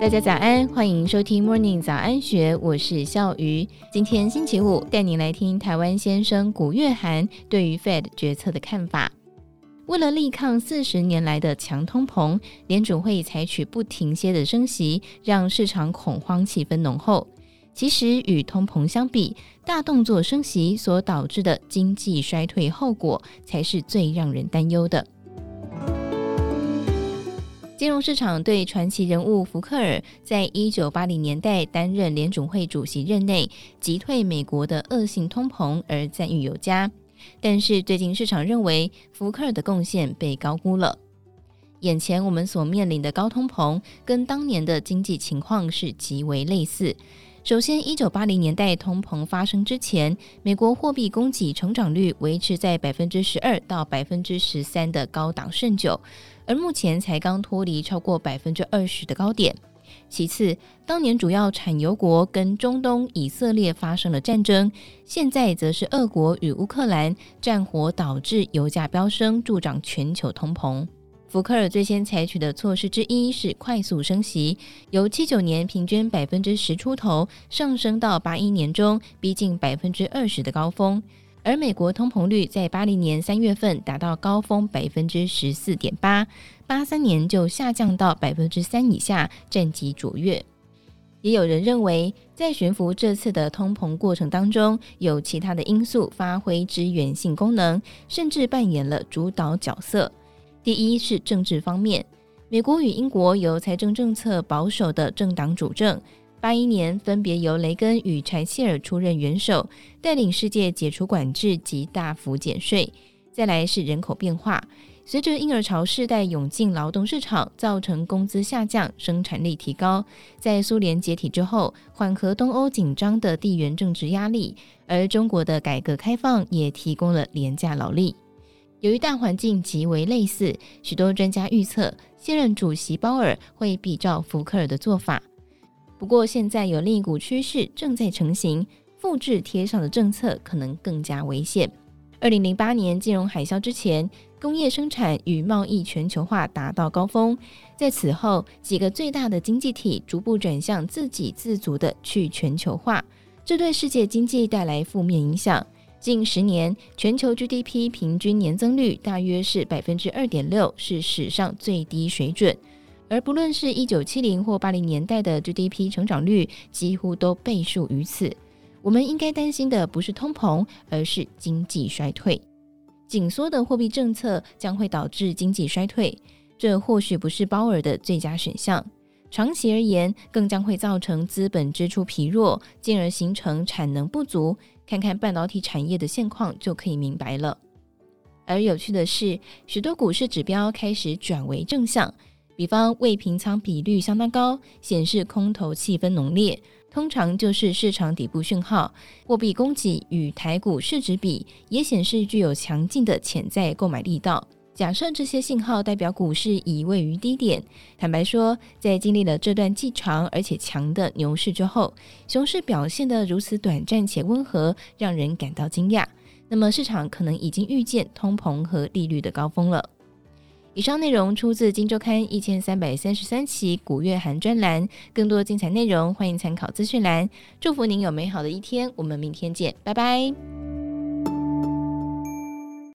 大家早安，欢迎收听 Morning 早安学，我是笑鱼。今天星期五，带您来听台湾先生古月涵对于 Fed 决策的看法。为了力抗四十年来的强通膨，联准会采取不停歇的升息，让市场恐慌气氛浓厚。其实与通膨相比，大动作升息所导致的经济衰退后果，才是最让人担忧的。金融市场对传奇人物福克尔在一九八零年代担任联总会主席任内击退美国的恶性通膨而赞誉有加，但是最近市场认为福克尔的贡献被高估了。眼前我们所面临的高通膨跟当年的经济情况是极为类似。首先，一九八零年代通膨发生之前，美国货币供给成长率维持在百分之十二到百分之十三的高档甚久。而目前才刚脱离超过百分之二十的高点。其次，当年主要产油国跟中东以色列发生了战争，现在则是俄国与乌克兰战火导致油价飙升，助长全球通膨。福克尔最先采取的措施之一是快速升息，由七九年平均百分之十出头上升到八一年中逼近百分之二十的高峰。而美国通膨率在八零年三月份达到高峰百分之十四点八，八三年就下降到百分之三以下，战绩卓越。也有人认为，在悬浮这次的通膨过程当中，有其他的因素发挥支援性功能，甚至扮演了主导角色。第一是政治方面，美国与英国由财政政策保守的政党主政。八一年，分别由雷根与柴契尔出任元首，带领世界解除管制及大幅减税。再来是人口变化，随着婴儿潮世代涌进劳动市场，造成工资下降，生产力提高。在苏联解体之后，缓和东欧紧张的地缘政治压力，而中国的改革开放也提供了廉价劳力。由于大环境极为类似，许多专家预测，现任主席鲍尔会比照福克尔的做法。不过，现在有另一股趋势正在成型，复制贴上的政策可能更加危险。二零零八年金融海啸之前，工业生产与贸易全球化达到高峰，在此后，几个最大的经济体逐步转向自给自足的去全球化，这对世界经济带来负面影响。近十年，全球 GDP 平均年增率大约是百分之二点六，是史上最低水准。而不论是一九七零或八零年代的 GDP 成长率，几乎都倍数于此。我们应该担心的不是通膨，而是经济衰退。紧缩的货币政策将会导致经济衰退，这或许不是鲍尔的最佳选项。长期而言，更将会造成资本支出疲弱，进而形成产能不足。看看半导体产业的现况就可以明白了。而有趣的是，许多股市指标开始转为正向。比方未平仓比率相当高，显示空头气氛浓烈，通常就是市场底部讯号。货币供给与台股市值比也显示具有强劲的潜在购买力道。假设这些信号代表股市已位于低点，坦白说，在经历了这段既长而且强的牛市之后，熊市表现得如此短暂且温和，让人感到惊讶。那么市场可能已经预见通膨和利率的高峰了。以上内容出自《金周刊》一千三百三十三期古月涵专栏，更多精彩内容欢迎参考资讯栏。祝福您有美好的一天，我们明天见，拜拜。